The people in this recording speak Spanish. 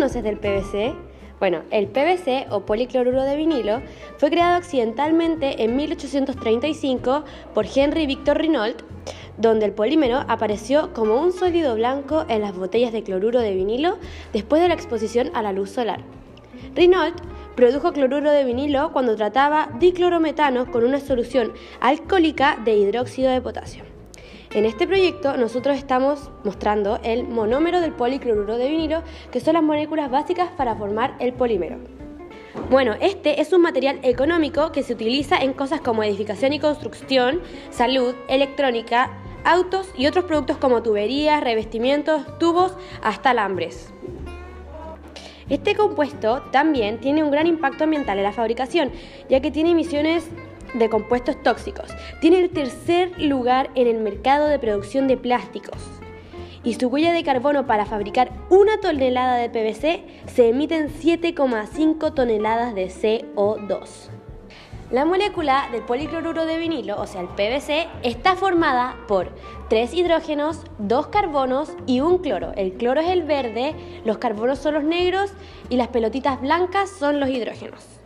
conoces del PVC? Bueno, el PVC o policloruro de vinilo fue creado accidentalmente en 1835 por Henry Victor Renault, donde el polímero apareció como un sólido blanco en las botellas de cloruro de vinilo después de la exposición a la luz solar. Renault produjo cloruro de vinilo cuando trataba diclorometano con una solución alcohólica de hidróxido de potasio. En este proyecto nosotros estamos mostrando el monómero del policloruro de vinilo, que son las moléculas básicas para formar el polímero. Bueno, este es un material económico que se utiliza en cosas como edificación y construcción, salud, electrónica, autos y otros productos como tuberías, revestimientos, tubos, hasta alambres. Este compuesto también tiene un gran impacto ambiental en la fabricación, ya que tiene emisiones de compuestos tóxicos. Tiene el tercer lugar en el mercado de producción de plásticos. Y su huella de carbono para fabricar una tonelada de PVC se emiten 7,5 toneladas de CO2. La molécula del policloruro de vinilo, o sea el PVC, está formada por tres hidrógenos, dos carbonos y un cloro. El cloro es el verde, los carbonos son los negros y las pelotitas blancas son los hidrógenos.